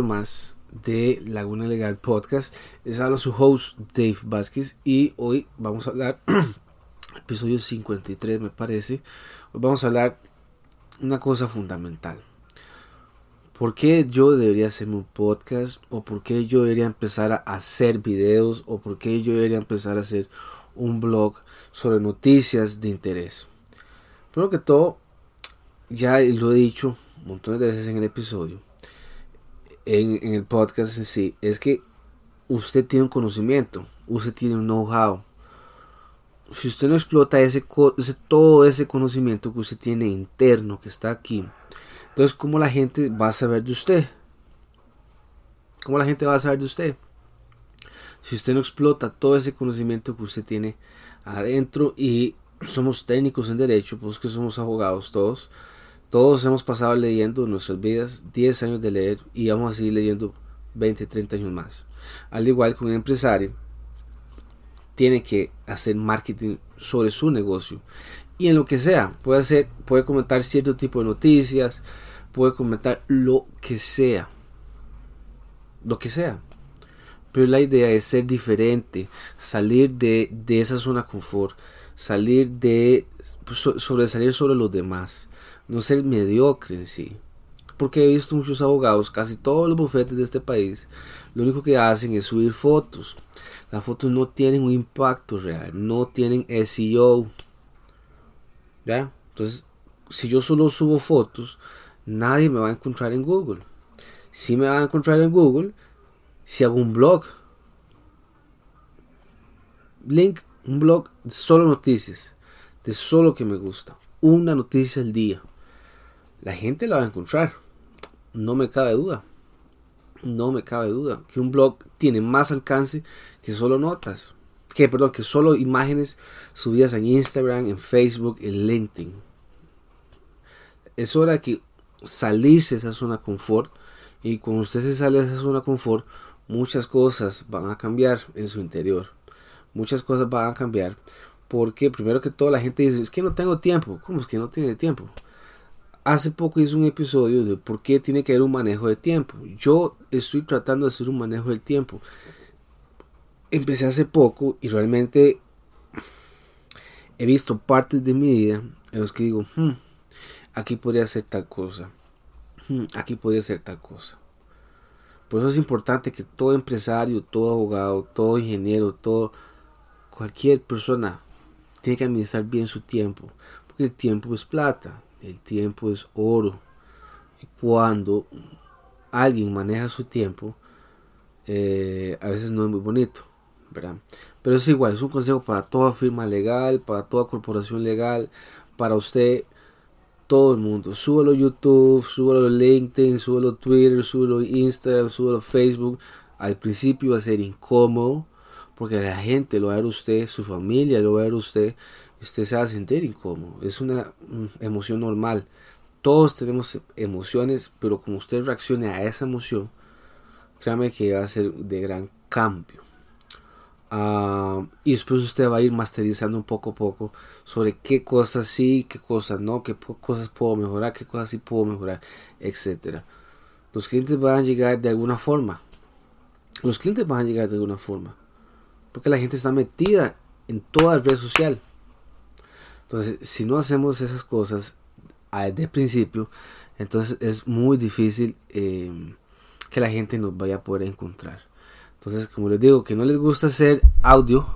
más de Laguna Legal Podcast. Les habla su host Dave Vázquez y hoy vamos a hablar, episodio 53 me parece, hoy vamos a hablar una cosa fundamental. ¿Por qué yo debería hacerme un podcast? ¿O por qué yo debería empezar a hacer videos? ¿O por qué yo debería empezar a hacer un blog sobre noticias de interés? Primero que todo, ya lo he dicho montones de veces en el episodio en, el podcast en sí es que usted tiene un conocimiento, usted tiene un know-how. Si usted no explota ese, todo ese conocimiento que usted tiene interno, que está aquí, entonces ¿cómo la gente va a saber de usted? ¿Cómo la gente va a saber de usted? Si usted no explota todo ese conocimiento que usted tiene adentro y somos técnicos en derecho, pues que somos abogados todos, todos hemos pasado leyendo en nuestras vidas 10 años de leer y vamos a seguir leyendo 20, 30 años más. Al igual que un empresario tiene que hacer marketing sobre su negocio y en lo que sea, puede hacer, puede comentar cierto tipo de noticias, puede comentar lo que sea. Lo que sea. Pero la idea es ser diferente, salir de, de esa zona de confort, salir de pues, sobresalir sobre los demás no ser mediocre en sí. Porque he visto muchos abogados, casi todos los bufetes de este país, lo único que hacen es subir fotos. Las fotos no tienen un impacto real, no tienen SEO. ¿Ya? Entonces, si yo solo subo fotos, nadie me va a encontrar en Google. Si me va a encontrar en Google, si hago un blog. Link, un blog de solo noticias, de solo que me gusta. Una noticia al día la gente la va a encontrar. No me cabe duda. No me cabe duda que un blog tiene más alcance que solo notas. Que, perdón, que solo imágenes subidas en Instagram, en Facebook, en LinkedIn. Es hora de que salirse de esa zona de confort. Y cuando usted se sale de esa zona de confort, muchas cosas van a cambiar en su interior. Muchas cosas van a cambiar. Porque primero que todo la gente dice, es que no tengo tiempo. ¿Cómo es que no tiene tiempo? Hace poco hice un episodio de por qué tiene que haber un manejo de tiempo. Yo estoy tratando de hacer un manejo del tiempo. Empecé hace poco y realmente he visto partes de mi vida en los que digo, hmm, aquí podría ser tal cosa. Hmm, aquí podría ser tal cosa. Por eso es importante que todo empresario, todo abogado, todo ingeniero, todo cualquier persona tiene que administrar bien su tiempo. Porque el tiempo es plata. El tiempo es oro. Y cuando alguien maneja su tiempo, eh, a veces no es muy bonito, ¿verdad? Pero es igual, es un consejo para toda firma legal, para toda corporación legal, para usted, todo el mundo. Súbelo YouTube, súbelo LinkedIn, súbelo Twitter, súbelo Instagram, súbelo Facebook. Al principio va a ser incómodo, porque la gente lo va a ver usted, su familia lo va a ver usted, usted se va a sentir incómodo. Es una mm, emoción normal. Todos tenemos emociones, pero como usted reaccione a esa emoción, créame que va a ser de gran cambio. Ah, y después usted va a ir masterizando un poco a poco sobre qué cosas sí, qué cosas no, qué cosas puedo mejorar, qué cosas sí puedo mejorar, etc. Los clientes van a llegar de alguna forma. Los clientes van a llegar de alguna forma. Porque la gente está metida en toda red social. Entonces, si no hacemos esas cosas de principio, entonces es muy difícil em, que la gente nos vaya a poder encontrar. Entonces, como les digo, que no les gusta hacer audio,